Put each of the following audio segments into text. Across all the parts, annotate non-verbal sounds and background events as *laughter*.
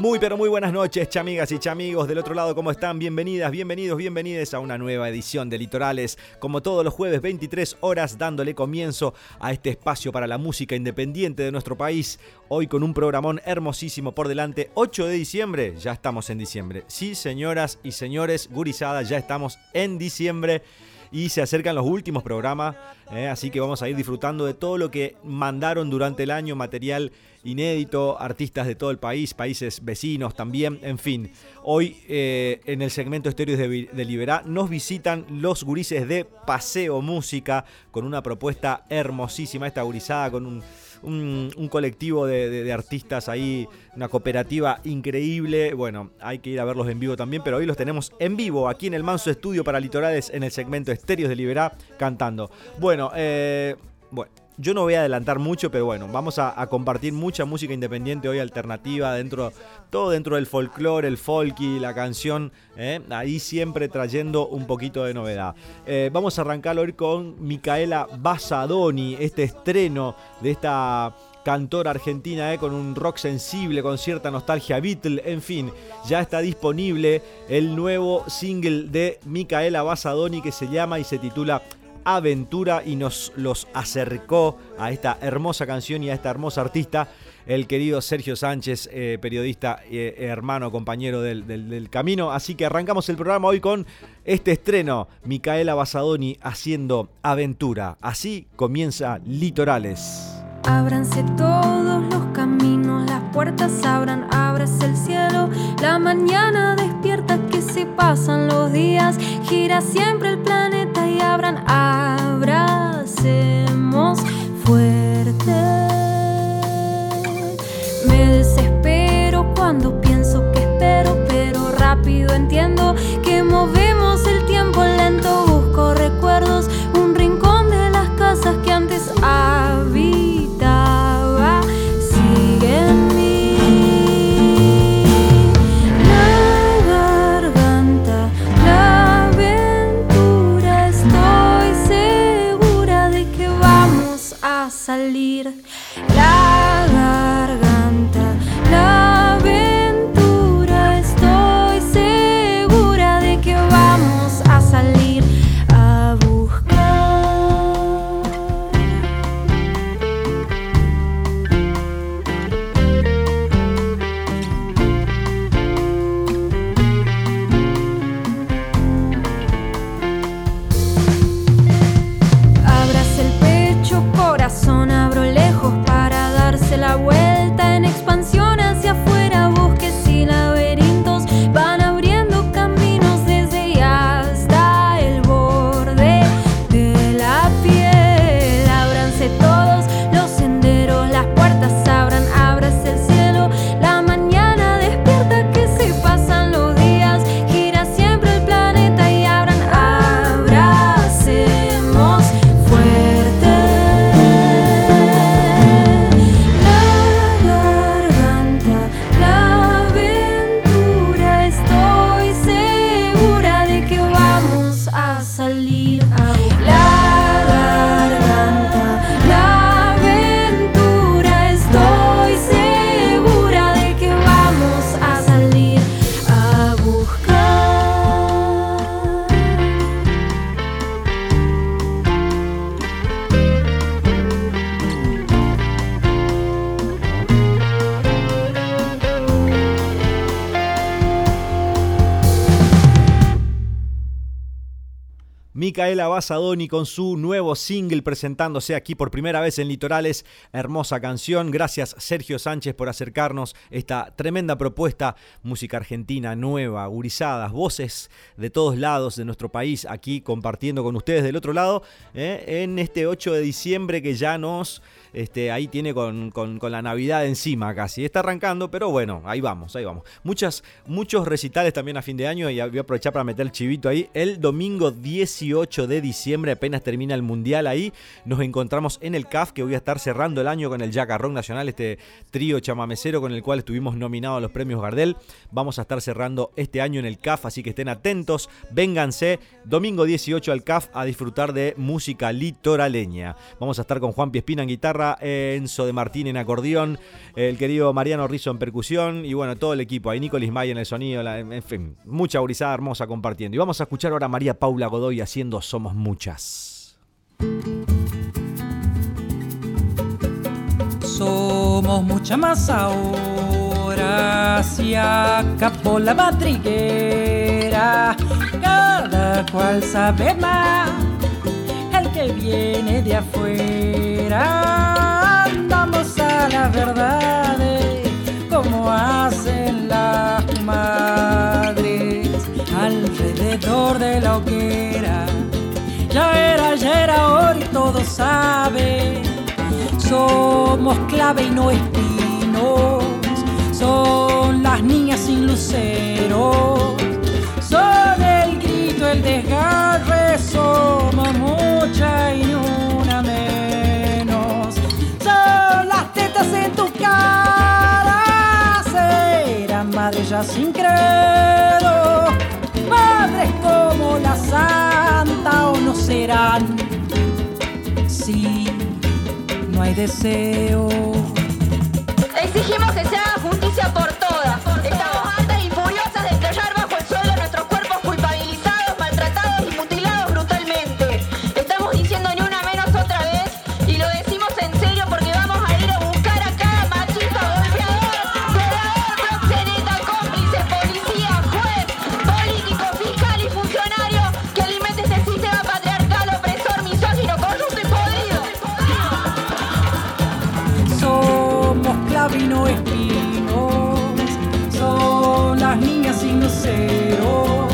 Muy pero muy buenas noches, chamigas y chamigos del otro lado, ¿cómo están? Bienvenidas, bienvenidos, bienvenidas a una nueva edición de Litorales, como todos los jueves 23 horas dándole comienzo a este espacio para la música independiente de nuestro país, hoy con un programón hermosísimo por delante, 8 de diciembre, ya estamos en diciembre. Sí, señoras y señores, gurizadas, ya estamos en diciembre y se acercan los últimos programas, ¿eh? así que vamos a ir disfrutando de todo lo que mandaron durante el año, material inédito, artistas de todo el país, países vecinos también, en fin. Hoy eh, en el segmento Estéreos de, de Liberá nos visitan los gurises de Paseo Música con una propuesta hermosísima, esta gurizada con un un, colectivo de, artistas ahí, una cooperativa increíble. Bueno, hay que ir a verlos en vivo también, pero hoy los tenemos en vivo aquí en el Manso Estudio para Litorales en el segmento Estéreos de Liberá cantando. Bueno, eh, bueno, yo no voy a adelantar mucho, pero bueno, vamos a, compartir mucha música independiente hoy alternativa, dentro, todo dentro del folclore, el folky, la canción, ¿eh? ahí siempre trayendo un poquito de novedad. Eh, vamos a arrancar hoy con Micaela Basadoni, este estreno de esta cantora argentina, ¿eh? con un rock sensible, con cierta nostalgia Beatle, en fin, ya está disponible el nuevo single de Micaela Basadoni que se llama y se titula aventura y nos los acercó a esta hermosa canción y a esta hermosa artista, el querido Sergio Sánchez, eh, periodista, eh, hermano, compañero del, camino. Así que arrancamos el programa hoy con este estreno, Micaela Basadoni haciendo aventura. Así comienza Litorales. Ábranse todos los caminos, las puertas abran, ábrase el cielo, la mañana despierta que se pasan los días, gira siempre el planeta abran, abracemos fuerte. Me desespero cuando pienso que espero, pero rápido entiendo que movemos el tiempo lento, Basadoni con su nuevo single presentándose aquí por primera vez en Litorales. Hermosa canción. Gracias Sergio Sánchez por acercarnos esta tremenda propuesta. Música argentina nueva, gurizadas, voces de todos lados de nuestro país aquí compartiendo con ustedes del otro lado ¿eh? en este 8 de diciembre que ya nos este, ahí tiene con, la Navidad encima casi. Está arrancando, pero bueno, ahí vamos, ahí vamos. Muchas, muchos recitales también a fin de año y voy a aprovechar para meter el chivito ahí. El domingo 18 18 de diciembre, apenas termina el Mundial ahí. Nos encontramos en el CAF, que voy a estar cerrando el año con el Jacarrón Nacional, este trío chamamecero con el cual estuvimos nominados a los premios Gardel. Vamos a estar cerrando este año en el CAF, así que estén atentos, vénganse. Domingo 18 al CAF a disfrutar de música litoraleña. Vamos a estar con Juan Piespina en guitarra, Enzo de Martín en acordeón, el querido Mariano Rizzo en percusión y bueno, todo el equipo. Ahí Nicolás May en el sonido, en fin, mucha gurizada hermosa compartiendo. Y vamos a escuchar ahora a María Paula Godoy haciendo Somos Muchas. Somos mucha más ahora, si acabó la madriguera, cada cual sabe más, viene de afuera, andamos a la verdad como hacen las madres alrededor de la hoguera. Ya era, ya era hora y todos saben. Somos clave y no espinos. Son las niñas sin lucero. El desgarre. Somos mucha y una menos. Son las tetas en tu cara. Serán madres ya sin credo. Madres como la santa o no serán. Sí no hay deseo. Exigimos que se haga justicia por niñas sin lucero,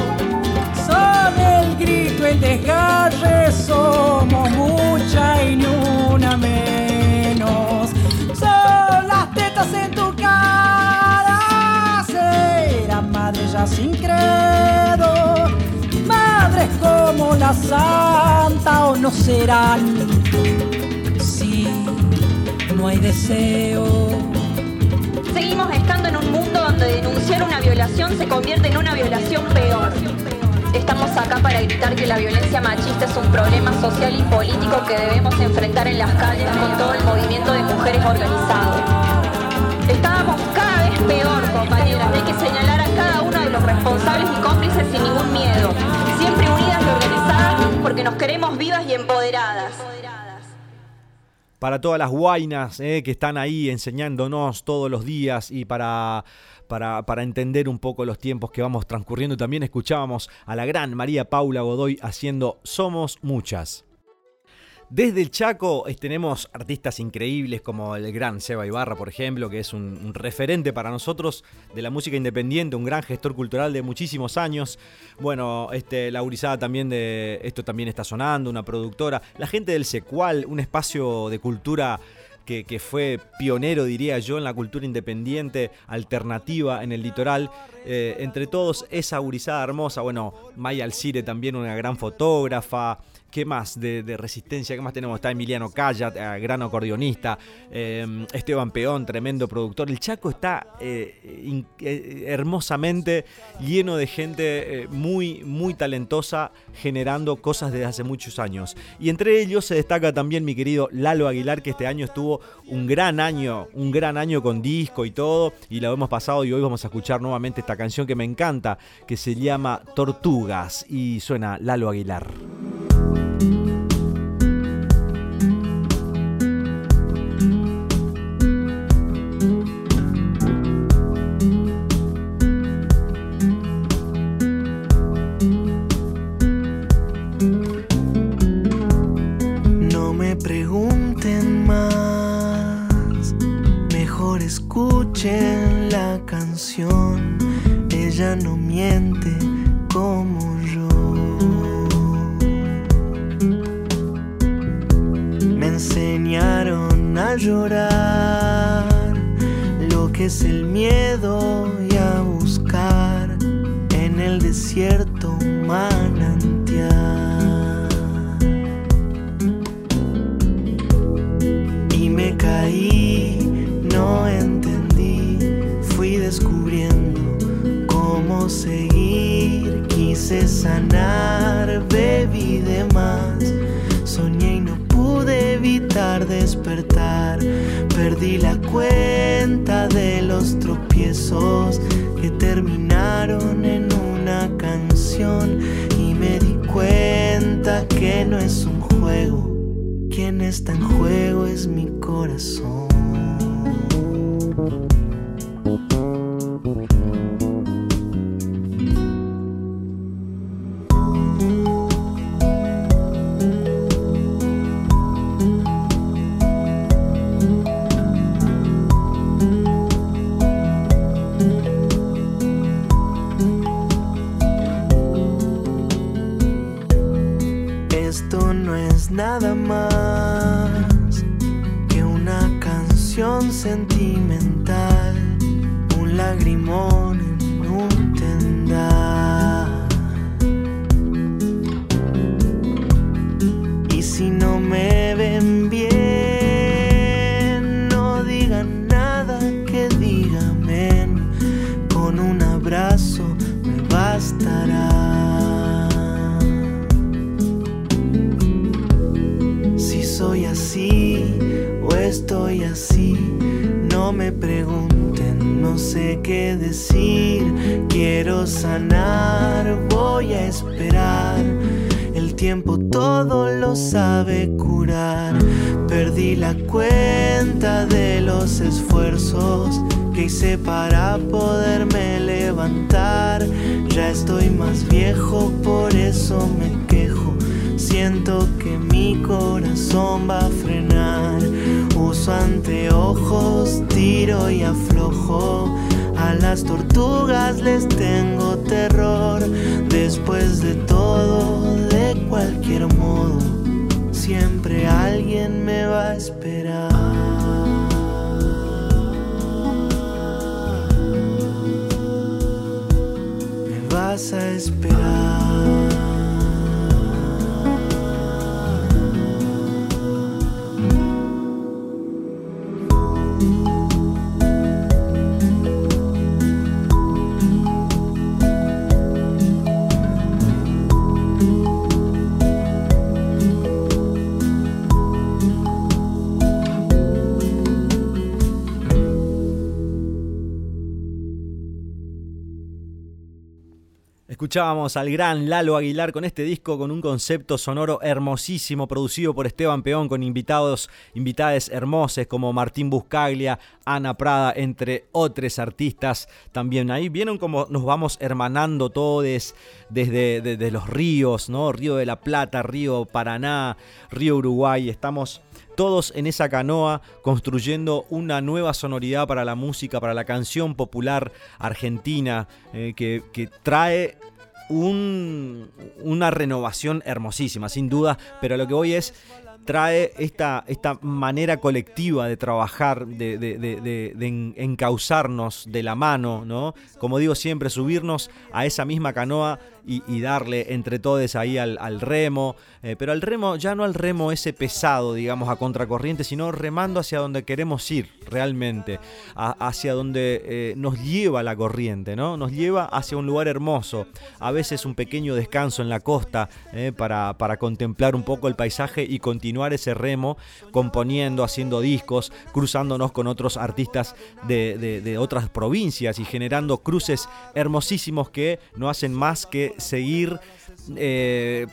son el grito, el desgarre, somos mucha y una menos, son las tetas en tu cara, serán madres ya sin credo, madres como la santa o no serán. Sí no hay deseo. Denunciar una violación se convierte en una violación peor. Estamos acá para gritar que la violencia machista es un problema social y político que debemos enfrentar en las calles con todo el movimiento de mujeres organizado. Estábamos cada vez peor, compañeras. Hay que señalar a cada uno de los responsables y cómplices sin ningún miedo. Siempre unidas y organizadas porque nos queremos vivas y empoderadas. para todas las guainas eh, que están ahí enseñándonos todos los días y para, para, para, entender un poco los tiempos que vamos transcurriendo. También escuchábamos a la gran María Paula Godoy haciendo Somos Muchas. Desde el Chaco eh, tenemos artistas increíbles como el gran Seba Ibarra, por ejemplo, que es un, referente para nosotros de la música independiente, un gran gestor cultural de muchísimos años. Bueno, este, la Urizada también de Esto también está sonando, una productora. La gente del Secual, un espacio de cultura que, fue pionero, diría yo, en la cultura independiente alternativa en el litoral. Eh, entre todos, esa Urizada hermosa. Bueno, Maya Alcire también, una gran fotógrafa. ¿Qué más de, resistencia? ¿Qué más tenemos? Está Emiliano Calla, eh, gran acordeonista. Eh, Esteban Peón, tremendo productor. El Chaco está eh, in, hermosamente lleno de gente muy, muy talentosa generando cosas desde hace muchos años. Y entre ellos se destaca también mi querido Lalo Aguilar, que este año estuvo un gran año, un gran año con disco y todo. Y lo hemos pasado y hoy vamos a escuchar nuevamente esta canción que me encanta, que se llama Tortugas. Y suena Lalo Aguilar. Escuchábamos al gran Lalo Aguilar con este disco con un concepto sonoro hermosísimo producido por Esteban Peón con invitados, invitades hermosas como Martín Buscaglia, Ana Prada, entre otros artistas también. Ahí vieron como nos vamos hermanando todos desde, desde los ríos, ¿no? Río de la Plata, Río Paraná, Río Uruguay. Estamos todos en esa canoa construyendo una nueva sonoridad para la música, para la canción popular argentina, eh, que, que, trae una renovación hermosísima, sin duda, pero lo que voy es trae esta, esta manera colectiva de trabajar, de, de, encauzarnos de la mano, ¿no? Como digo siempre, subirnos a esa misma canoa y, darle entre todos ahí al, remo, eh, pero al remo, ya no al remo ese pesado, digamos, a contracorriente, sino remando hacia donde queremos ir realmente, hacia donde eh, nos lleva la corriente, ¿no? Nos lleva hacia un lugar hermoso, a veces un pequeño descanso en la costa eh, para, para contemplar un poco el paisaje y continuar ese remo componiendo, haciendo discos, cruzándonos con otros artistas de, de otras provincias y generando cruces hermosísimos que no hacen más que seguir eh,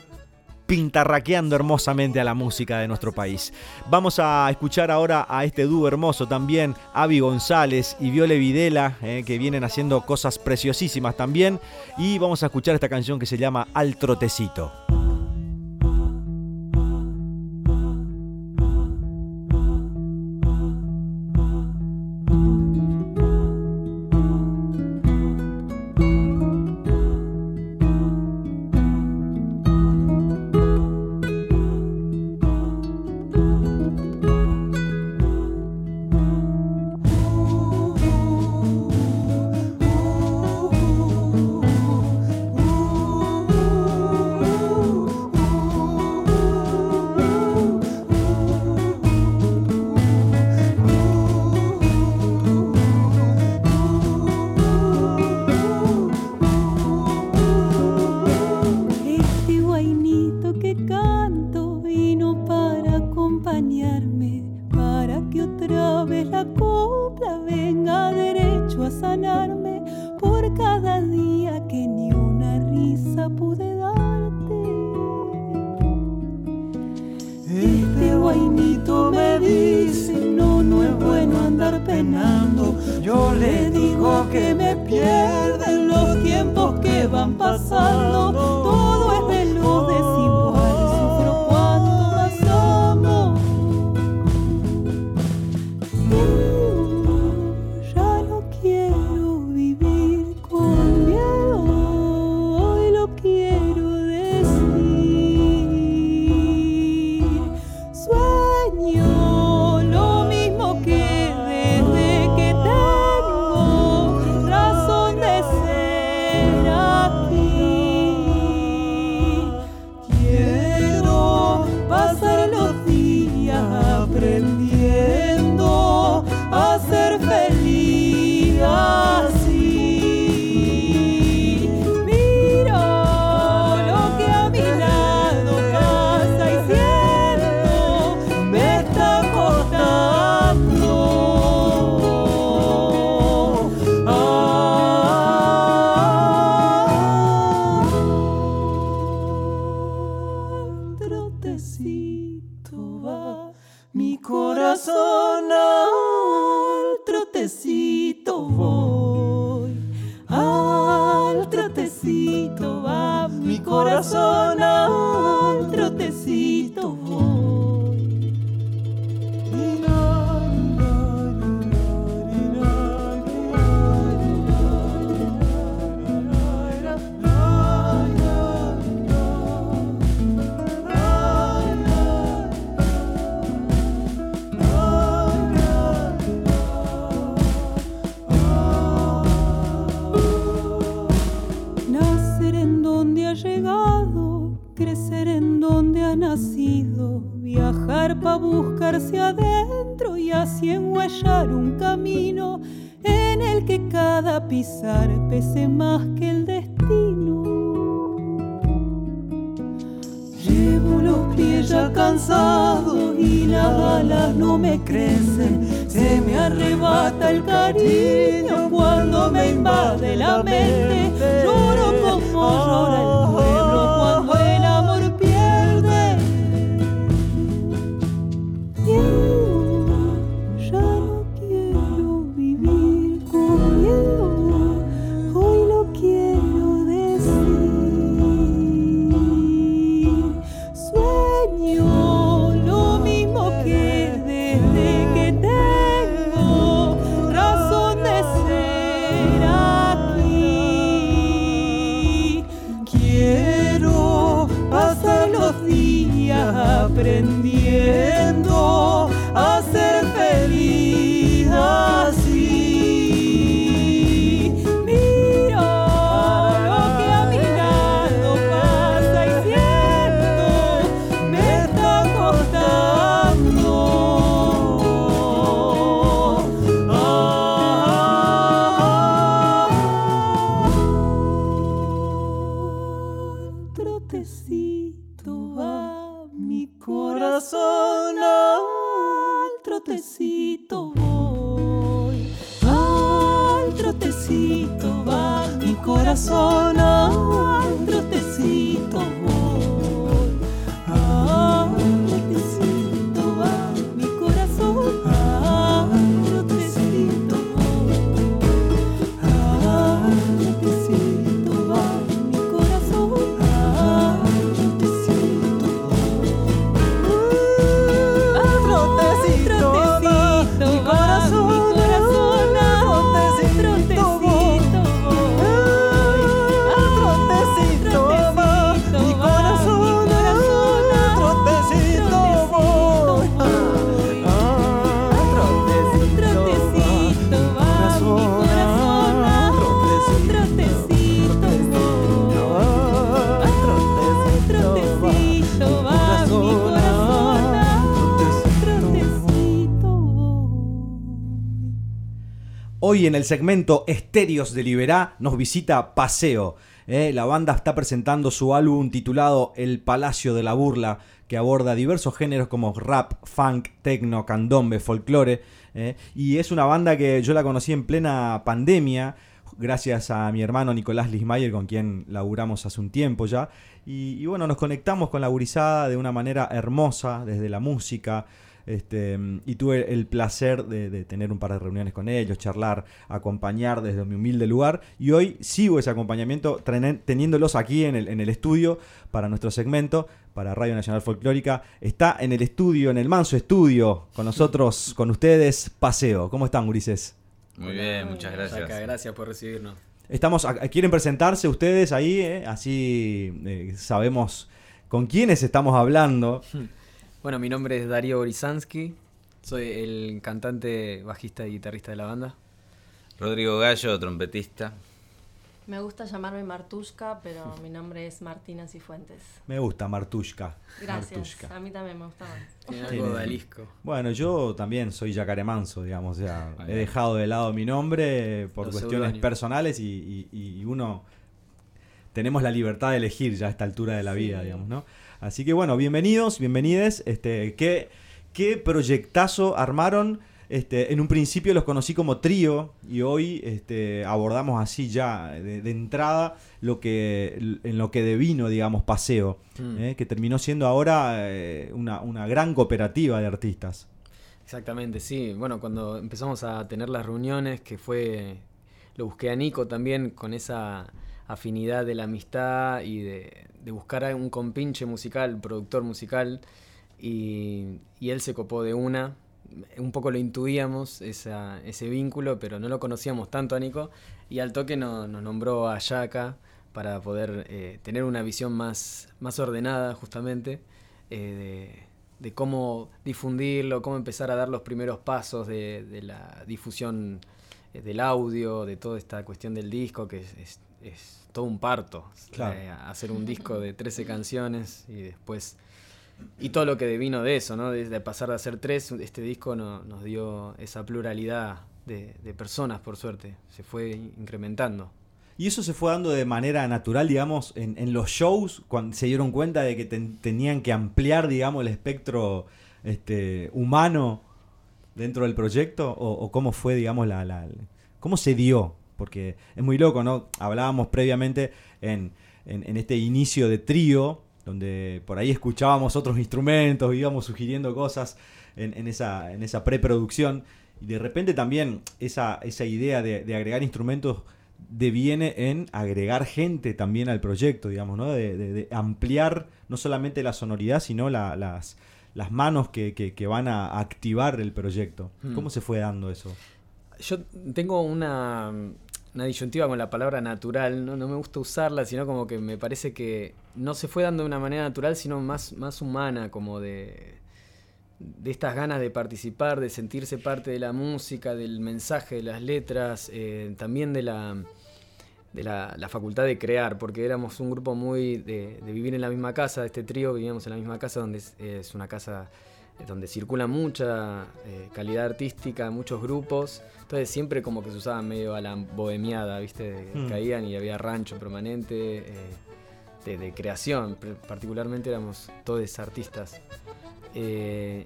pintarraqueando hermosamente a la música de nuestro país. Vamos a escuchar ahora a este dúo hermoso también, Avi González y Viole Videla, eh, que vienen haciendo cosas preciosísimas también. Y vamos a escuchar esta canción que se llama Al Trotecito. arrebata el cariño cuando me invade la mente. Lloro como llora el pueblo cuando Hoy en el segmento Estéreos de Liberá nos visita Paseo. ¿eh? La banda está presentando su álbum titulado El Palacio de la Burla, que aborda diversos géneros como rap, funk, techno, candombe, folclore. ¿eh? Y es una banda que yo la conocí en plena pandemia, gracias a mi hermano Nicolás Lismayer, con quien laburamos hace un tiempo ya. Y, bueno, nos conectamos con la gurizada de una manera hermosa, desde la música, este, y tuve el placer de, tener un par de reuniones con ellos, charlar, acompañar desde mi humilde lugar. Y hoy sigo ese acompañamiento teniéndolos aquí en el, en el estudio para nuestro segmento, para Radio Nacional Folclórica. Está en el estudio, en el manso estudio, con nosotros, con ustedes, Paseo. ¿Cómo están, Gurises? Muy bien, muchas gracias. gracias por recibirnos. Estamos, ¿Quieren presentarse ustedes ahí? Eh? Así eh, sabemos con quiénes estamos hablando. *laughs* Bueno, mi nombre es Darío Borisansky, soy el cantante, bajista y guitarrista de la banda. Rodrigo Gallo, trompetista. Me gusta llamarme Martushka, pero mi nombre es Martina Cifuentes. Me gusta Martushka. Gracias, a mí también me gusta Tiene algo de Bueno, yo también soy yacaremanso, digamos. O sea, he dejado de lado mi nombre por cuestiones personales y, uno tenemos la libertad de elegir ya a esta altura de la vida, digamos, ¿no? Así que bueno, bienvenidos, bienvenides. Este, ¿qué, qué proyectazo armaron? Este, en un principio los conocí como trío y hoy este, abordamos así ya de, entrada lo que, en lo que devino, digamos, Paseo, mm. eh, que terminó siendo ahora eh, una, una, gran cooperativa de artistas. Exactamente, sí. Bueno, cuando empezamos a tener las reuniones, que fue, lo busqué a Nico también con esa afinidad de la amistad y de, de buscar un compinche musical, productor musical, y, él se copó de una. Un poco lo intuíamos, ese vínculo, pero no lo conocíamos tanto a Nico, y al toque nos nombró a Yaka para poder eh, tener una visión más, ordenada, justamente, eh, de, cómo difundirlo, cómo empezar a dar los primeros pasos de, la difusión eh, del audio, de toda esta cuestión del disco, que es todo un parto. Eh, hacer un disco de 13 canciones y después. Y todo lo que devino de eso, ¿no? Desde pasar de hacer tres, este disco nos dio esa pluralidad de, personas, por suerte. Se fue incrementando. Y eso se fue dando de manera natural, digamos, en, los shows, cuando se dieron cuenta de que tenían que ampliar, digamos, el espectro este, humano dentro del proyecto, o, cómo fue, digamos, la, la, cómo se dio porque es muy loco, ¿no? Hablábamos previamente en, este inicio de trío, donde por ahí escuchábamos otros instrumentos, íbamos sugiriendo cosas en, esa, en esa preproducción, y de repente también esa, esa idea de, agregar instrumentos deviene en agregar gente también al proyecto, digamos, ¿no? De, ampliar no solamente la sonoridad, sino las, las manos que, van a activar el proyecto. Hmm. ¿Cómo se fue dando eso? Yo tengo una, una disyuntiva con la palabra natural, ¿no? no me gusta usarla, sino como que me parece que no se fue dando de una manera natural, sino más, más humana, como de, de estas ganas de participar, de sentirse parte de la música, del mensaje, de las letras, eh, también de la de la, facultad de crear, porque éramos un grupo muy de, vivir en la misma casa, este trío vivíamos en la misma casa, donde es una casa donde circula mucha eh, calidad artística, muchos grupos. Entonces siempre como que se usaba medio a la bohemiada, ¿viste? Hmm. Caían y había rancho permanente, eh, de, creación. Particularmente éramos todos artistas. Eh,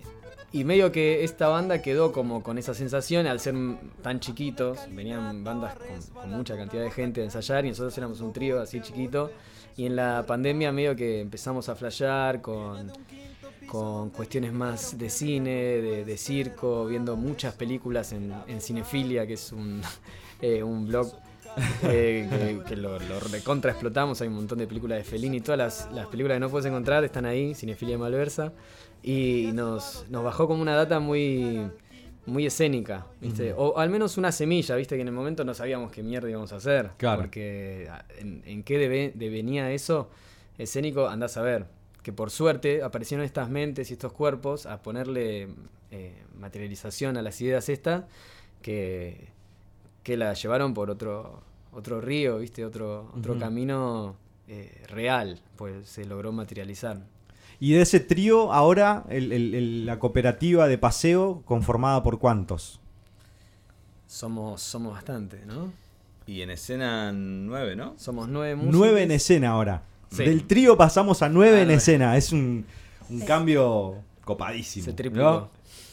y medio que esta banda quedó como con esa sensación al ser tan chiquitos. Venían bandas con, con mucha cantidad de gente a ensayar y nosotros éramos un trío así chiquito. Y en la pandemia medio que empezamos a flashear con con cuestiones más de cine, de, circo, viendo muchas películas en, Cinefilia, que es un, *laughs* eh, un blog eh, que, lo, recontra explotamos. Hay un montón de películas de Fellini. Todas las, películas que no puedes encontrar están ahí, Cinefilia Malversa. Y nos, nos bajó como una data muy, muy escénica, ¿viste? O al menos una semilla, ¿viste? Que en el momento no sabíamos qué mierda íbamos a hacer. Claro. Porque en, en qué debe, devenía eso escénico, andás a ver que por suerte aparecieron estas mentes y estos cuerpos a ponerle eh, materialización a las ideas estas que, que la llevaron por otro, otro río, ¿viste? Otro, otro camino eh, real, pues se logró materializar. Y de ese trío, ahora la cooperativa de paseo, conformada por cuántos? Somos, somos bastantes, ¿no? Y en escena nueve, ¿no? Somos nueve músicos. Nueve en escena ahora. Del trío pasamos a nueve en escena. Es un, Un cambio copadísimo. Se.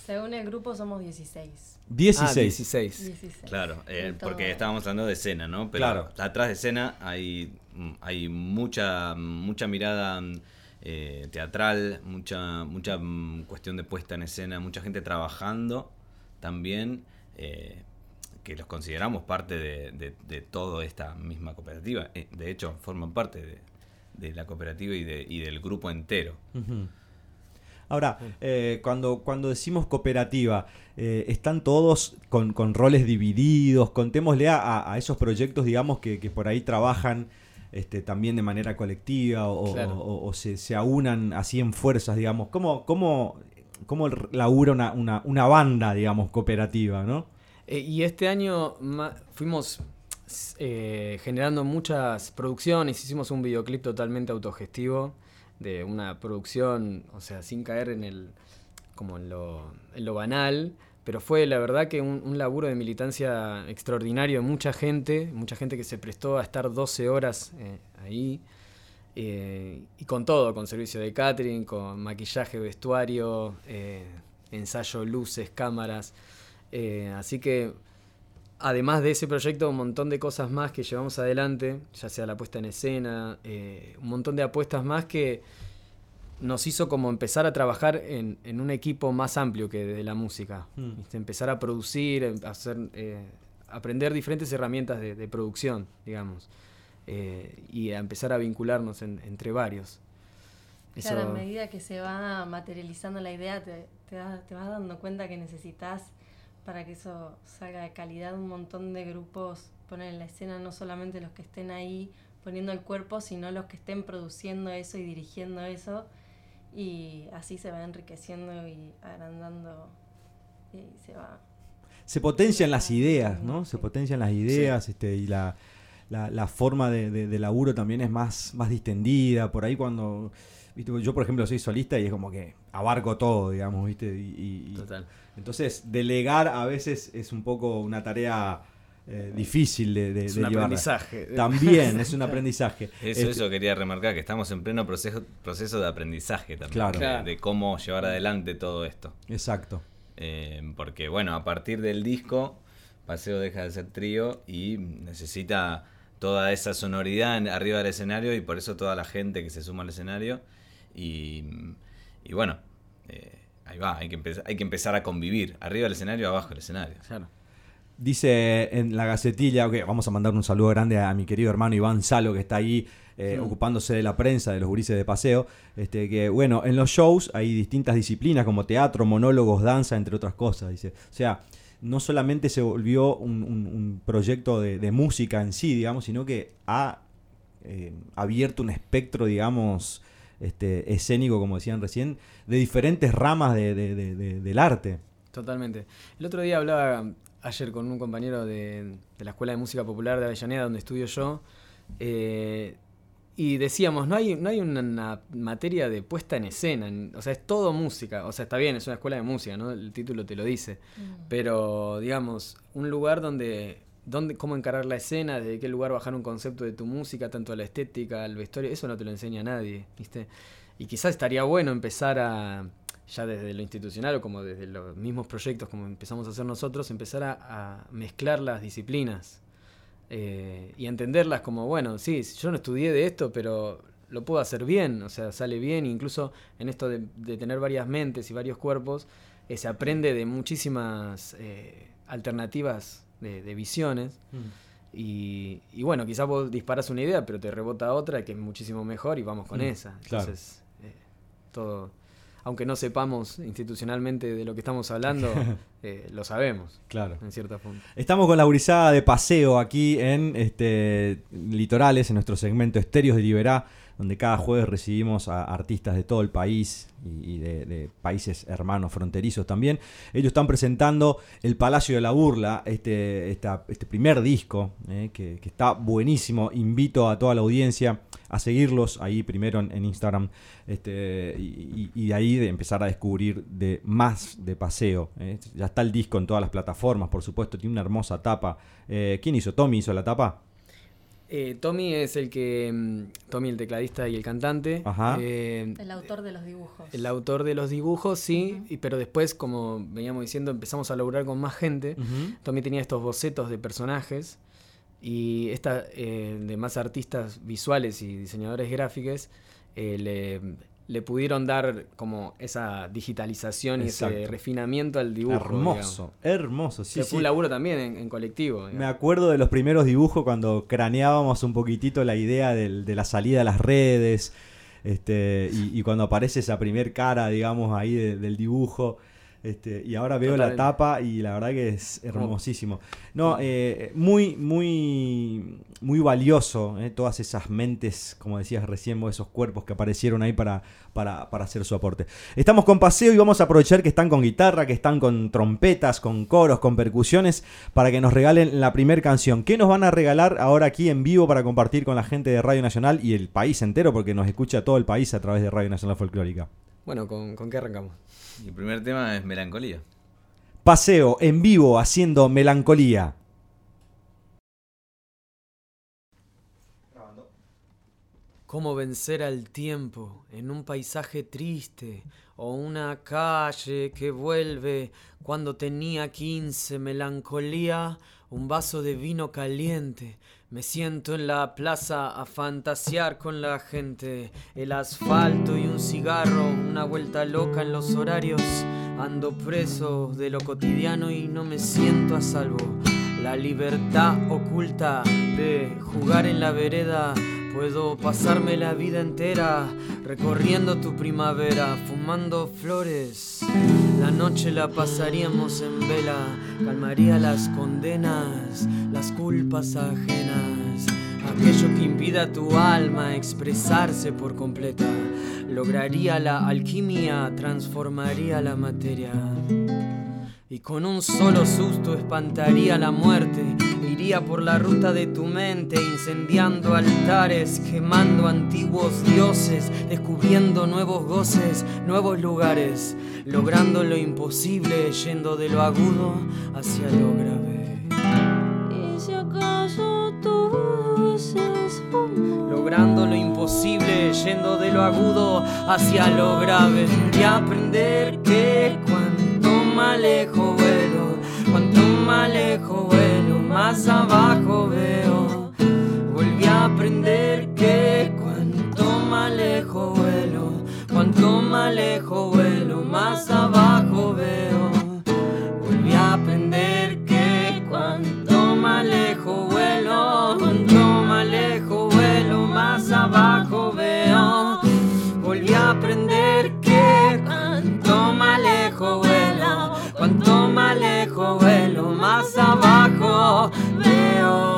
Según el grupo somos 16. 16. Ah, 16. 16. Claro, eh, porque estábamos hablando de escena, ¿no? Pero Claro. atrás de escena hay, mm, hay mucha, mucha mirada mm, eh, teatral, mucha, mucha mm, cuestión de puesta en escena, mucha gente trabajando también, eh, que los consideramos parte de, de, de toda esta misma cooperativa. Eh, de hecho, forman parte de, de la cooperativa y, de, y del grupo entero. Ahora, eh, cuando, cuando decimos cooperativa, eh, ¿están todos con, con roles divididos? Contémosle a, a- esos proyectos, digamos, que, que por ahí trabajan este, también de manera colectiva o, Claro. o- o se, se aunan así en fuerzas, digamos. ¿Cómo, cómo, cómo labura una, una, una banda, digamos, cooperativa, no? Eh, y este año fuimos eh, generando muchas producciones, hicimos un videoclip totalmente autogestivo de una producción, o sea, sin caer en el como en lo, en lo banal, pero fue la verdad que un, laburo de militancia extraordinario de mucha gente, mucha gente que se prestó a estar 12 horas eh, ahí. eh, y con todo, con servicio de catering, con maquillaje, vestuario, eh, ensayo, luces, cámaras. Así que, además de ese proyecto, un montón de cosas más que llevamos adelante, ya sea la puesta en escena, eh, un montón de apuestas más que nos hizo como empezar a trabajar en, en un equipo más amplio que de la música. Mm. ¿viste? Empezar a producir, em- a hacer, eh, aprender diferentes herramientas de, de producción, digamos. eh, y a empezar a vincularnos en- entre varios. Claro, Eso- a medida que se va materializando la idea, te, te, das- te vas dando cuenta que necesitas para que eso salga de calidad un montón de grupos poner en la escena, no solamente los que estén ahí poniendo el cuerpo, sino los que estén produciendo eso y dirigiendo eso. Y así se va enriqueciendo y agrandando y se va. se potencian las ideas, ¿no? Se potencian las ideas este, y la, la, la forma de, de- de laburo también es más, más distendida. Por ahí cuando, ¿viste? yo por ejemplo soy solista y es como que abarco todo, digamos, ¿viste? Y, y- y- Total. entonces delegar a veces es un poco una tarea eh, difícil de, de, Es de un aprendizaje. También *laughs* es un aprendizaje. Eso, Este, eso quería remarcar, que estamos en pleno proceso, proceso de aprendizaje también. Claro. de- Claro. de cómo llevar adelante todo esto. Exacto. Eh, porque bueno, a partir del disco, Paseo deja de ser trío y necesita toda esa sonoridad en- arriba del escenario y por eso toda la gente que se suma al escenario. Y, y bueno, eh, ahí va, hay que, empezar, hay que empezar a convivir, arriba del escenario, abajo del escenario. Claro. Dice en la gacetilla, ok, vamos a mandar un saludo grande a mi querido hermano Iván Salo, que está ahí eh, ocupándose de la prensa, de los gurises de paseo. Este, que bueno, en los shows hay distintas disciplinas como teatro, monólogos, danza, entre otras cosas. Dice, o sea, no solamente se volvió un, un- un proyecto de, de música en sí, digamos, sino que ha eh, abierto un espectro, digamos, este, escénico, como decían recién, de diferentes ramas de- de- de- de- del arte. Totalmente. El otro día hablaba ayer con un compañero de, de la Escuela de Música Popular de Avellaneda, donde estudio yo, eh, y decíamos, no hay, no hay una, una materia de puesta en escena, en- o sea, es todo música, o sea, está bien, es una escuela de música, ¿no? El título te lo dice, pero digamos, un lugar donde, donde, cómo encarar la escena, desde qué lugar bajar un concepto de tu música, tanto a la estética, al vestuario, eso no te lo enseña nadie, ¿viste? Y quizás estaría bueno empezar a, ya desde lo institucional o como desde los mismos proyectos como empezamos a hacer nosotros, empezar a, mezclar las disciplinas eh, y entenderlas como, bueno, sí, yo no estudié de esto, pero lo puedo hacer bien, o sea, sale bien, incluso en esto de, de tener varias mentes y varios cuerpos, eh, se aprende de muchísimas eh, alternativas de, de visiones. Y, y bueno, quizás vos disparas una idea, pero te rebota otra que es muchísimo mejor y vamos con Mm, esa. claro. Entonces, eh, todo, aunque no sepamos institucionalmente de lo que estamos hablando, *laughs* eh, lo sabemos, Claro. en cierta forma. Estamos con la gurizada de paseo aquí en este, Litorales, en nuestro segmento Estéreos de Liberá, donde cada jueves recibimos a artistas de todo el país y, de, países hermanos fronterizos también. Ellos están presentando El Palacio de la Burla, este, este primer disco, eh, que, está buenísimo. Invito a toda la audiencia a seguirlos ahí primero en, Instagram este, y de ahí de empezar a descubrir de más de paseo. eh. Ya está el disco en todas las plataformas, por supuesto, tiene una hermosa tapa. Eh, ¿Quién hizo? ¿Tommy hizo la tapa? Eh, Tommy es el que. mm, Tommy, el tecladista y el cantante. Ajá. Eh, El autor de los dibujos. el autor de los dibujos, sí. y- pero después, como veníamos diciendo, empezamos a laburar con más gente. Tommy tenía estos bocetos de personajes. Y esta, eh, de más artistas visuales y diseñadores gráficos, eh, le, le pudieron dar como esa digitalización y ese refinamiento al dibujo. hermoso, hermoso. Sí, que sí. fue un laburo también en, en colectivo. Me acuerdo de los primeros dibujos cuando craneábamos un poquitito la idea del- de la salida a las redes. Este, y, y cuando aparece esa primer cara, digamos, ahí de- del dibujo. Este, y ahora veo la tapa y la verdad que es hermosísimo. No, eh, muy, muy, muy valioso, eh, todas esas mentes, como decías recién, esos cuerpos que aparecieron ahí para, para, para hacer su aporte. Estamos con paseo y vamos a aprovechar que están con guitarra, que están con trompetas, con coros, con percusiones, para que nos regalen la primera canción. ¿Qué nos van a regalar ahora aquí en vivo para compartir con la gente de Radio Nacional y el país entero, porque nos escucha todo el país a través de Radio Nacional Folclórica? Bueno, ¿con, ¿con qué arrancamos? El primer tema es Melancolía. Paseo en vivo haciendo melancolía. ¿Cómo vencer al tiempo en un paisaje triste o una calle que vuelve cuando tenía 15 melancolía? Un vaso de vino caliente. Me siento en la plaza a fantasear con la gente. El asfalto y un cigarro, una vuelta loca en los horarios. Ando preso de lo cotidiano y no me siento a salvo. La libertad oculta de jugar en la vereda. Puedo pasarme la vida entera recorriendo tu primavera, fumando flores. La noche la pasaríamos en vela, calmaría las condenas, las culpas ajenas. Aquello que impida a tu alma expresarse por completa, lograría la alquimia, transformaría la materia. Y con un solo susto espantaría la muerte. Iría por la ruta de tu mente, incendiando altares, quemando antiguos dioses, descubriendo nuevos goces, nuevos lugares, logrando lo imposible, yendo de lo agudo hacia lo grave. Y si acaso se esfuma, Logrando lo imposible, yendo de lo agudo hacia lo grave. Y aprender que cuanto más lejos vuelo, cuanto más lejos vuelo, más abajo veo. Volví a aprender que cuanto más lejos vuelo, cuanto más lejos vuelo, más abajo veo. Lejos vuelo, más abajo veo.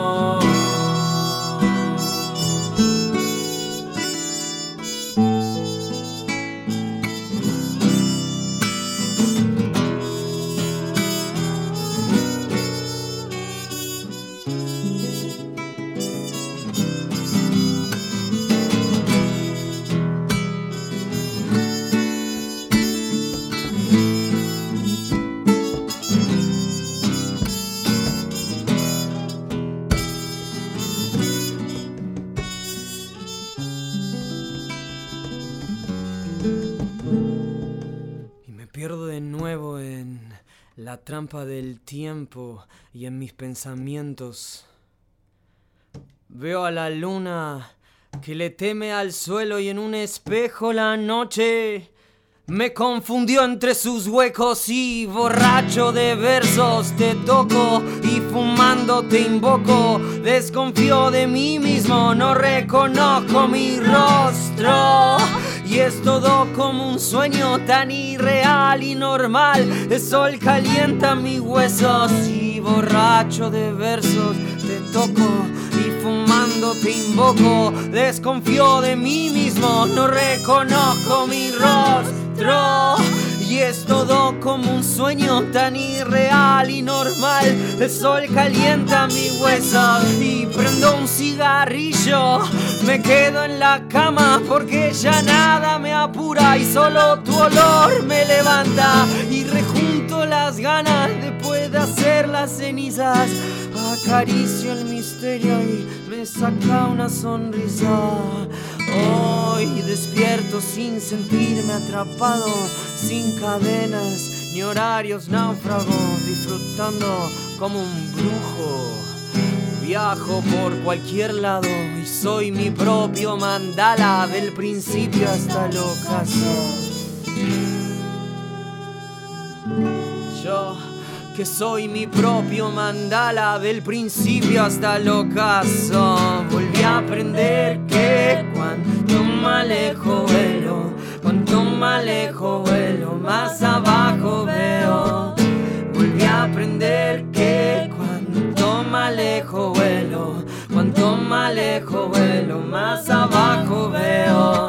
La trampa del tiempo y en mis pensamientos. Veo a la luna que le teme al suelo y en un espejo la noche me confundió entre sus huecos y borracho de versos te toco y fumando te invoco. Desconfío de mí mismo, no reconozco mi rostro. Y es todo como un sueño tan irreal y normal. El sol calienta mis huesos y borracho de versos te toco y fumando te invoco. Desconfío de mí mismo, no reconozco mi rostro. Y es todo como un sueño tan irreal y normal. El sol calienta mi hueso y prendo un cigarrillo. Me quedo en la cama porque ya nada me apura y solo tu olor me levanta. Y rejunto las ganas después de hacer las cenizas. Acaricio el misterio y me saca una sonrisa. Hoy despierto sin sentirme atrapado, sin cadenas ni horarios náufragos, disfrutando como un brujo. Viajo por cualquier lado y soy mi propio mandala del principio hasta el ocaso. Yo que soy mi propio mandala del principio hasta el ocaso. Volví a aprender lejos vuelo, cuanto más lejos vuelo, más abajo veo. Volví a aprender que cuanto más lejos vuelo, cuanto más lejos vuelo, más abajo veo.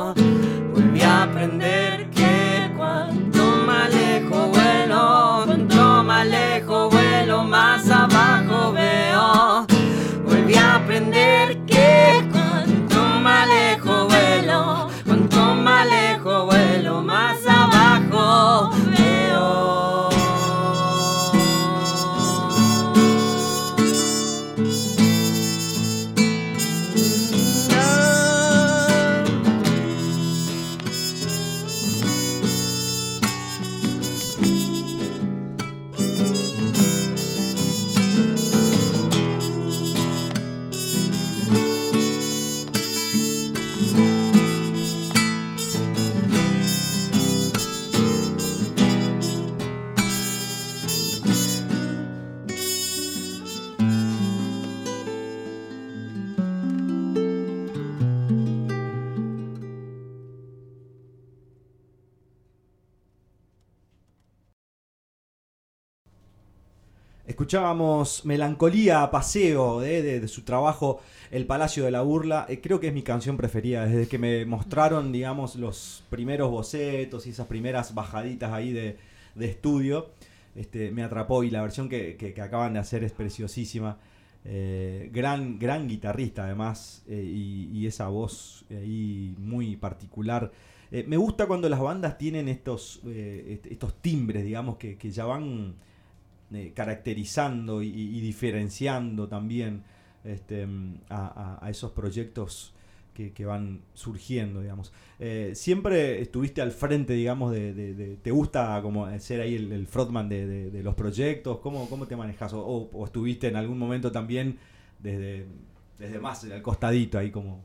Escuchábamos Melancolía Paseo eh, de, de su trabajo El Palacio de la Burla. Eh, creo que es mi canción preferida. Desde que me mostraron, digamos, los primeros bocetos y esas primeras bajaditas ahí de, de estudio, este, me atrapó. Y la versión que, que- acaban de hacer es preciosísima. Eh, gran, gran guitarrista además y, esa voz ahí muy particular. Me gusta cuando las bandas tienen estos, est- estos timbres, digamos, que, que ya van eh, caracterizando y, diferenciando también este, a, esos proyectos que, van surgiendo, digamos. Eh, siempre estuviste al frente, digamos, de, ¿Te gusta como ser ahí el, frontman de, los proyectos? ¿Cómo, cómo te manejas? O, o- estuviste en algún momento también desde, desde más al costadito ahí como...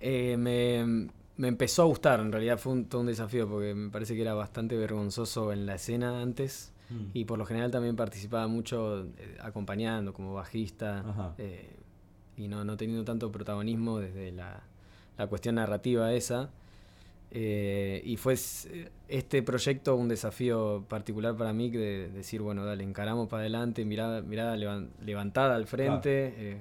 Eh, me, me empezó a gustar, en realidad fue todo un desafío porque me parece que era bastante vergonzoso en la escena antes Mm. y por lo general también participaba mucho eh, acompañando como bajista eh, y no, no teniendo tanto protagonismo desde la, la cuestión narrativa esa. Eh, y fue este proyecto un desafío particular para mí de decir, bueno, dale, encaramos para adelante, mirada, mirada levan- levantada al frente. eh,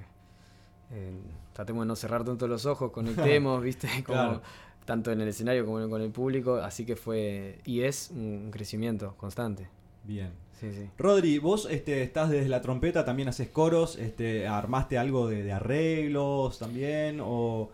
eh, tratemos de no cerrar tanto los ojos, conectemos, *laughs* ¿viste? Como, Claro. Tanto en el escenario como con el público. Así que fue. Y es un crecimiento constante. Bien. Sí, sí. Rodri, vos este, estás desde la trompeta, también haces coros, este, armaste algo de, de arreglos también, o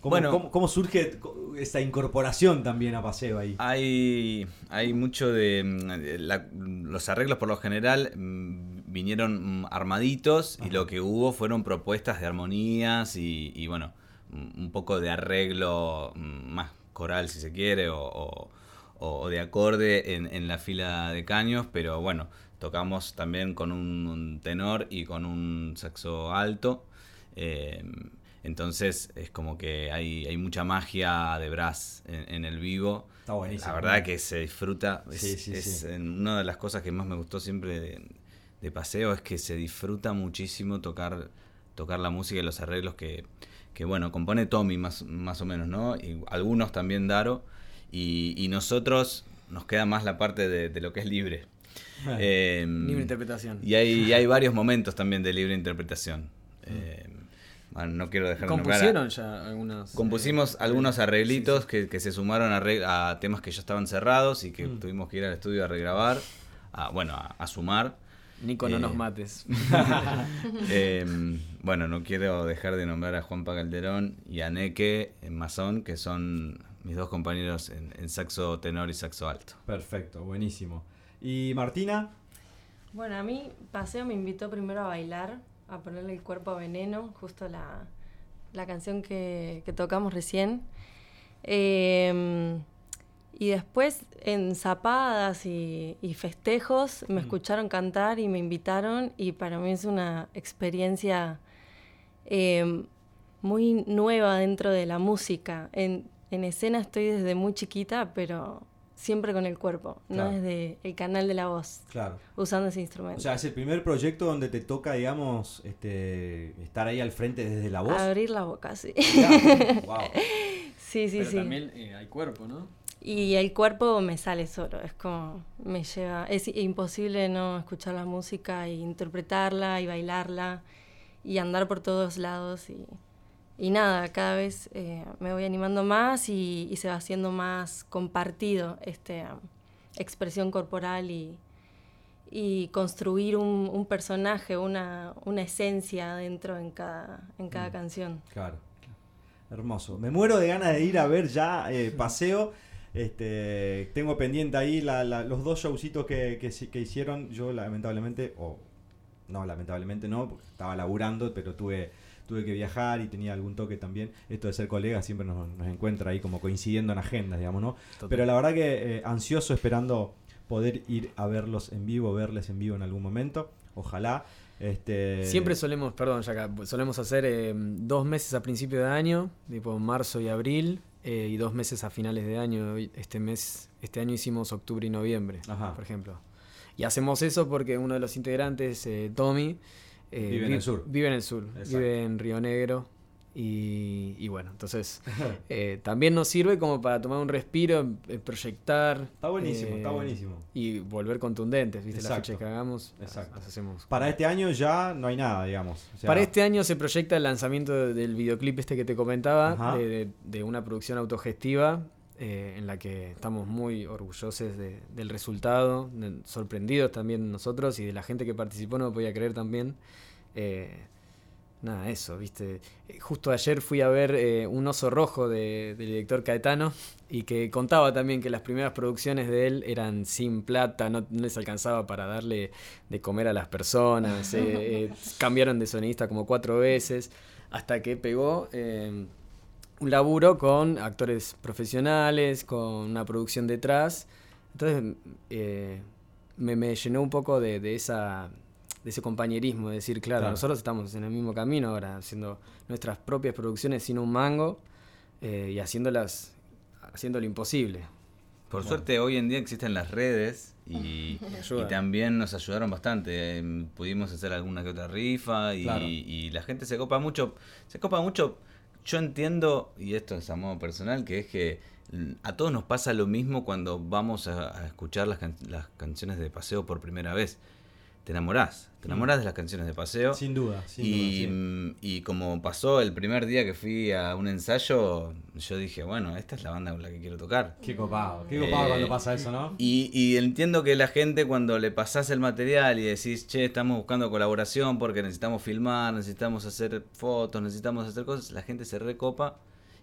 cómo, Bueno. cómo- cómo surge esa incorporación también a Paseo ahí. Hay, hay mucho de... de la- los arreglos por lo general mm, vinieron mm, armaditos y lo que hubo fueron propuestas de armonías y, y, bueno, un poco de arreglo mm, más coral si se quiere o, o- o de acorde en, en la fila de caños, pero bueno, tocamos también con un, un tenor y con un saxo alto. eh, entonces es como que hay, hay mucha magia de brass en, en el vivo. Está buenísimo. La verdad que se disfruta. Es, Sí, sí, es, sí. una de las cosas que más me gustó siempre de, de paseo es que se disfruta muchísimo tocar, tocar la música y los arreglos que, que bueno, compone Tommy más, más o menos, ¿no? Y algunos también Daro. Y, y nosotros nos queda más la parte de, de lo que es libre. Eh, Libre interpretación. Y hay, y hay varios momentos también de libre interpretación. Eh, bueno, no quiero dejar de nombrar a- Compusieron ya algunos. Compusimos eh, algunos arreglitos sí. Que, que se sumaron a, a temas que ya estaban cerrados y que Mm. tuvimos que ir al estudio a regrabar, a, bueno, a, a sumar. Nico, no Eh, nos mates. *laughs* Eh, bueno, no quiero dejar de nombrar a Juanpa Calderón y a Neke en Mazón, que son mis dos compañeros en, en saxo tenor y saxo alto. Perfecto, buenísimo. ¿Y Martina? Bueno, a mí Paseo me invitó primero a bailar, a ponerle el cuerpo a veneno, justo la, la canción que, que tocamos recién. Eh, y después en zapadas y, y festejos me Mm. escucharon cantar y me invitaron y para mí es una experiencia eh, muy nueva dentro de la música. En, en escena estoy desde muy chiquita, pero siempre con el cuerpo, Claro. no desde el canal de la voz, Claro. usando ese instrumento. O sea, es el primer proyecto donde te toca, digamos, este, estar ahí al frente desde la voz. Abrir la boca, sí. Ya, *laughs* wow. Sí, sí, Pero sí. también eh, hay cuerpo, ¿no? Y el cuerpo me sale solo, es como me lleva, es imposible no escuchar la música e interpretarla y bailarla y andar por todos lados y, y nada, cada vez eh, me voy animando más y, y se va haciendo más compartido este um, expresión corporal y, y construir un, un personaje, una, una esencia dentro en cada, en cada Mm. canción. Claro. Hermoso. Me muero de ganas de ir a ver ya eh, Paseo. Este, tengo pendiente ahí la- la- los dos showcitos que, que hicieron. Yo lamentablemente, o no, lamentablemente no, porque estaba laburando, pero tuve, tuve que viajar y tenía algún toque también. Esto de ser colegas siempre nos, nos encuentra ahí como coincidiendo en agendas, digamos, ¿no? Total. Pero la verdad que eh, ansioso esperando poder ir a verlos en vivo, verles en vivo en algún momento. Ojalá. Este, Siempre solemos, perdón, ya acá, solemos hacer eh, dos meses a principio de año, tipo marzo y abril, eh, y dos meses a finales de año. Este mes, este año hicimos octubre y noviembre, Ajá. por ejemplo. Y hacemos eso porque uno de los integrantes, eh, Tommy, eh, Vive en el sur. Vive en el sur, Exacto. vive en Río Negro. Y, y bueno, entonces *laughs* eh, también nos sirve como para tomar un respiro, eh, proyectar. Está buenísimo, eh, está buenísimo. Y volver contundentes, ¿viste? Exacto. La fecha que hagamos, Exacto. las hacemos. Para este año ya no hay nada, digamos. O sea, Para este año se proyecta el lanzamiento de- del videoclip este que te comentaba, Ajá. de, de- de una producción autogestiva eh, en la que estamos muy orgullosos de- del resultado, de- sorprendidos también nosotros y de la gente que participó, no me podía creer también. Eh, nada, eso, viste. Eh, Justo ayer fui a ver eh, Un oso rojo de- del director Caetano y que contaba también que las primeras producciones de él eran sin plata, no, no les alcanzaba para darle de comer a las personas, *laughs* eh, eh, cambiaron de sonidista como cuatro veces, hasta que pegó un laburo con actores profesionales, con una producción detrás. Entonces eh, me, me llenó un poco de, de esa de ese compañerismo, de decir, claro, Claro. nosotros estamos en el mismo camino ahora, haciendo nuestras propias producciones sin un mango eh, y haciéndolas, haciendo lo imposible. Por Bueno. suerte hoy en día existen las redes y, *laughs* *laughs* también nos ayudaron bastante. Em, Pudimos hacer alguna que otra rifa y, Claro. y la gente se copa mucho. Se copa mucho. Yo entiendo, y esto es a modo personal, que es que a todos nos pasa lo mismo cuando vamos a, a escuchar las, can- las canciones de paseo por primera vez. Te enamorás, te enamorás de las canciones de paseo. Sin duda, sin y, duda. sí. mm, y como pasó el primer día que fui a un ensayo, yo dije, bueno, esta es la banda con la que quiero tocar. Qué copado, qué copado Eh, cuando pasa eso, ¿no? Y, y entiendo que la gente cuando le pasás el material y decís, che, estamos buscando colaboración porque necesitamos filmar, necesitamos hacer fotos, necesitamos hacer cosas, la gente se recopa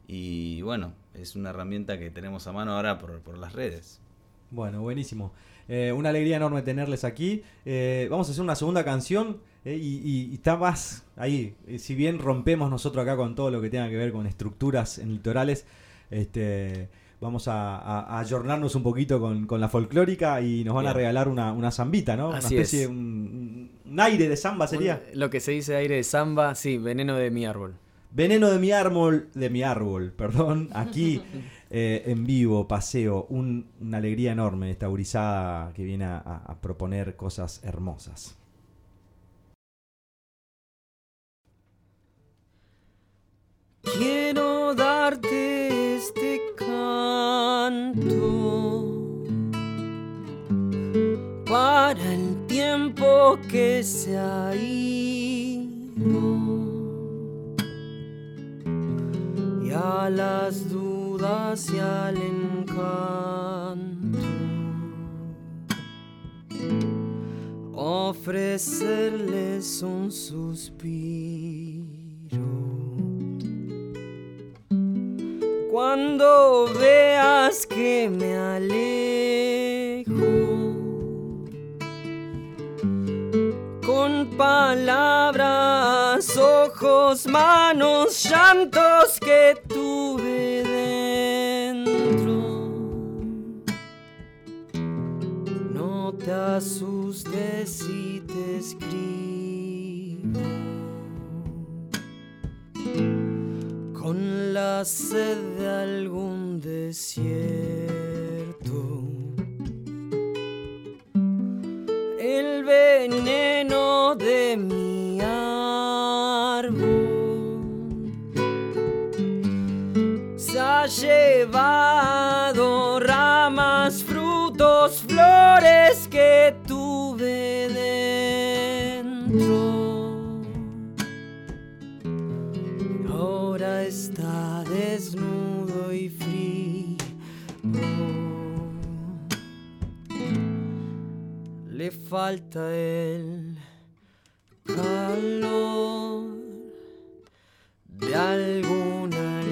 y bueno, es una herramienta que tenemos a mano ahora por, por las redes. Bueno, buenísimo. Eh, una alegría enorme tenerles aquí. Eh, vamos a hacer una segunda canción eh, y, y- y está más ahí. Si bien rompemos nosotros acá con todo lo que tenga que ver con estructuras en litorales, este, vamos a, a- a ayornarnos un poquito con, con la folclórica y nos van a regalar una, una zambita, ¿no? Así una especie es. de un, un aire de samba sería. Un- lo que se dice aire de samba, sí, veneno de mi árbol. Veneno de mi árbol, de mi árbol, perdón, aquí *laughs* eh, en vivo, paseo, un- una alegría enorme esta gurizada que viene a, a- proponer cosas hermosas. Quiero darte este canto para el tiempo que se ha ido y a las dudas y al encanto ofrecerles un suspiro. Cuando veas que me alejo palabras, ojos, manos, llantos que tuve dentro. No te asustes si te escribo. Con la sed de algún desierto. El veneno de mi árbol se ha llevado ramas, frutos, flores que tuve dentro. Le falta el calor de algún aliento.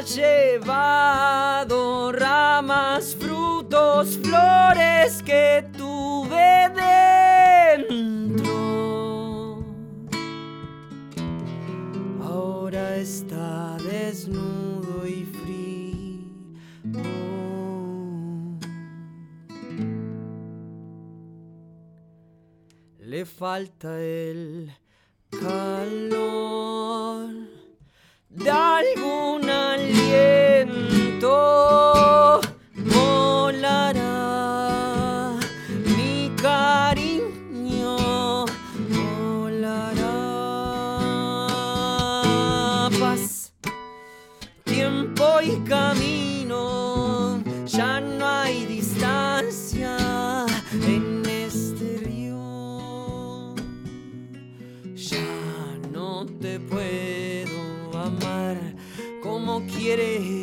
Llevado ramas, frutos, flores que tuve dentro. Ahora está desnudo y frío. Le falta el calor de algún aliento. Como quiere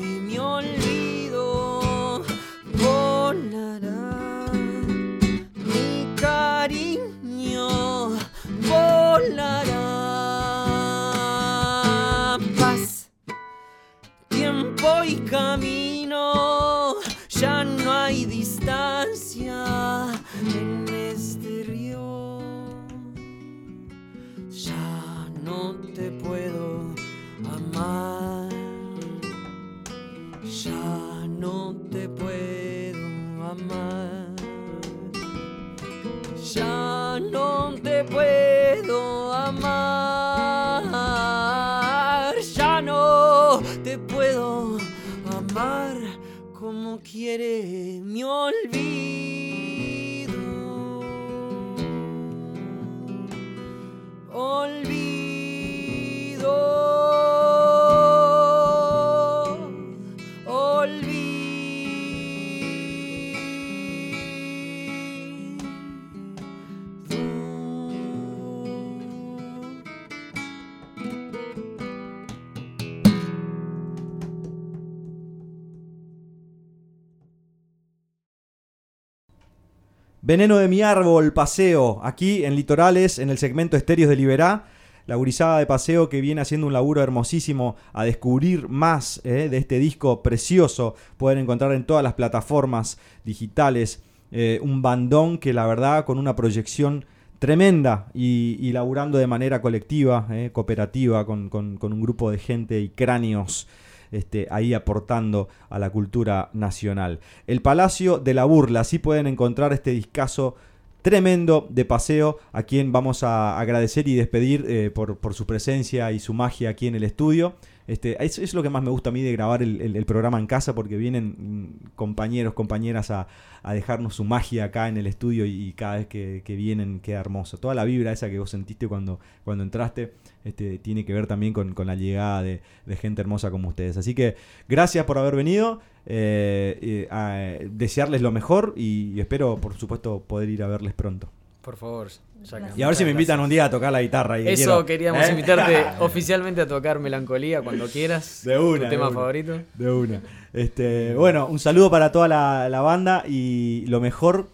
te puedo amar como quiere mi. Olvido. Veneno de mi árbol, paseo, aquí en Litorales, en el segmento Estéreos de Liberá. La gurizada de paseo que viene haciendo un laburo hermosísimo a descubrir más eh, de este disco precioso. Pueden encontrar en todas las plataformas digitales eh, un bandón que la verdad con una proyección tremenda y, laburando de manera colectiva, eh, cooperativa, con un grupo de gente y cráneos este, ahí aportando a la cultura nacional. El Palacio de la Burla, así pueden encontrar este discazo tremendo de paseo, a quien vamos a agradecer y despedir eh, por, por su presencia y su magia aquí en el estudio. Este, es, es lo que más me gusta a mí de grabar el, programa en casa, porque vienen compañeros, compañeras a, dejarnos su magia acá en el estudio y, cada vez que, vienen queda hermoso. Toda la vibra esa que vos sentiste cuando, cuando entraste este, tiene que ver también con, la llegada de, gente hermosa como ustedes. Así que gracias por haber venido, eh, eh, a- desearles lo mejor y espero, por supuesto, poder ir a verles pronto. Por favor. Yaka. Y a ver si me invitan un día a tocar la guitarra. y Eso quiero- queríamos ¿Eh? invitarte *laughs* oficialmente a tocar Melancolía cuando quieras. *laughs* De una. Tu de tema una, favorito. De una. Este, bueno, un saludo para toda la, la banda y lo mejor.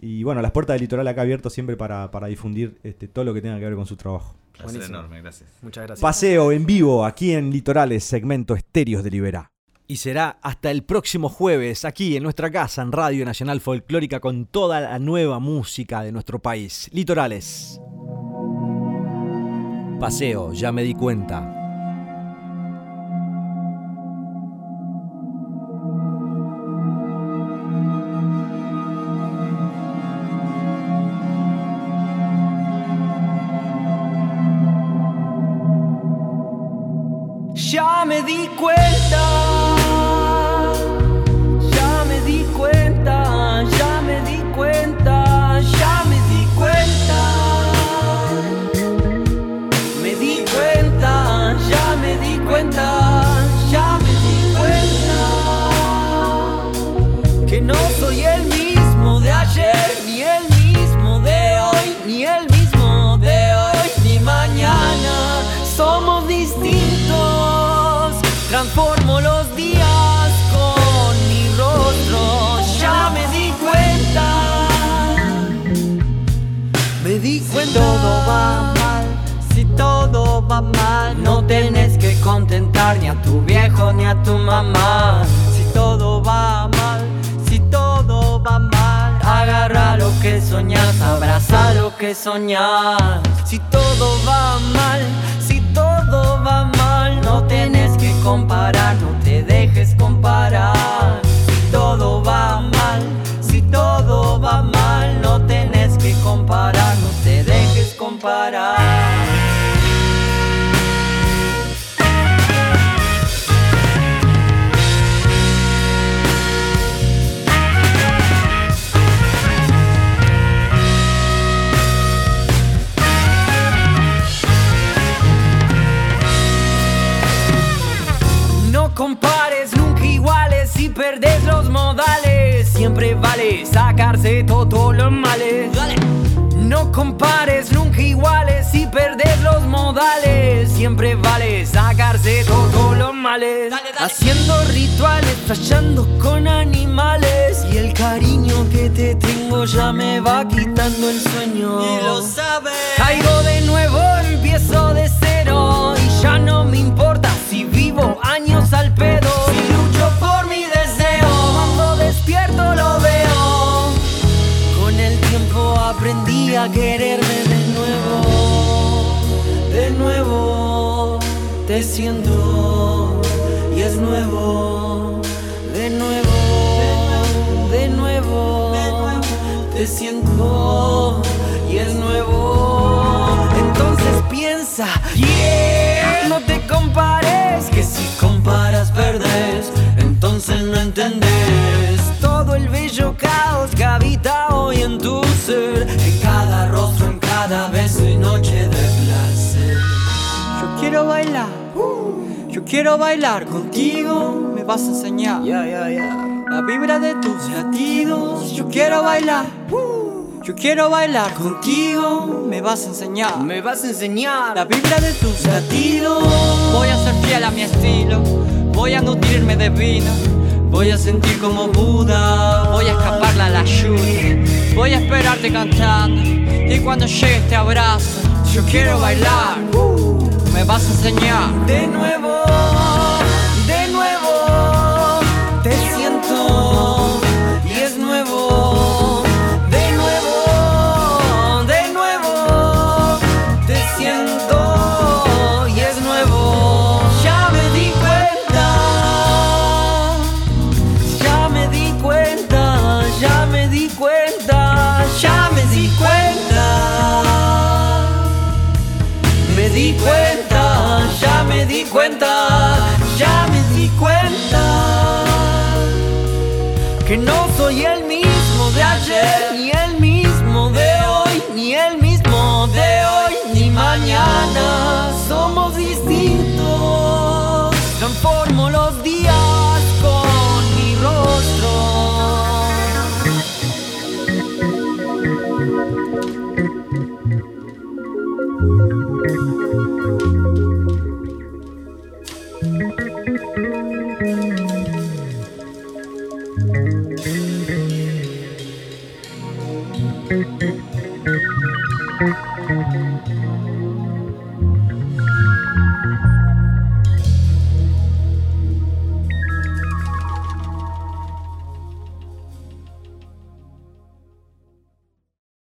Y bueno, las puertas del litoral acá abiertas siempre para, para difundir este, todo lo que tenga que ver con su trabajo. Placer Buenísimo. enorme, gracias. Muchas gracias. Paseo en vivo aquí en Litorales, segmento Estéreos de Liberá. Y será hasta el próximo jueves aquí en nuestra casa en Radio Nacional Folclórica con toda la nueva música de nuestro país. Litorales. Paseo, ya me di cuenta. Todo va mal, si todo va mal, no tenés que contentar ni a tu viejo ni a tu mamá. Si todo va mal, si todo va mal, agarra lo que soñas, abraza lo que soñas. Si todo va mal, si todo va mal, no tenés que comparar, no te dejes comparar. Fallando con animales. Y el cariño que te tengo ya me va quitando el sueño. Y lo sabes. Caigo de nuevo, empiezo de cero. Y ya no me importa si vivo años al pedo. Si lucho por mi deseo, cuando despierto lo veo. Con el tiempo aprendí a quererme de nuevo, de nuevo te siento y es nuevo, y es nuevo. Entonces piensa, yeah, no te compares, que si comparas perdes, entonces no entendés todo el bello caos que habita hoy en tu ser, en cada rostro, en cada beso y noche de placer. Yo quiero bailar, yo quiero bailar contigo, me vas a enseñar Ya, ya, ya. la vibra de tus latidos. Yo quiero bailar, yo quiero bailar contigo, me vas a enseñar Me vas a enseñar. la vibra de tus latidos. Voy a ser fiel a mi estilo, voy a nutrirme de vida, voy a sentir como Buda, voy a escaparla a la lluvia. Voy a esperarte cantando y cuando llegues te abrazo. Yo quiero bailar, me vas a enseñar. De nuevo,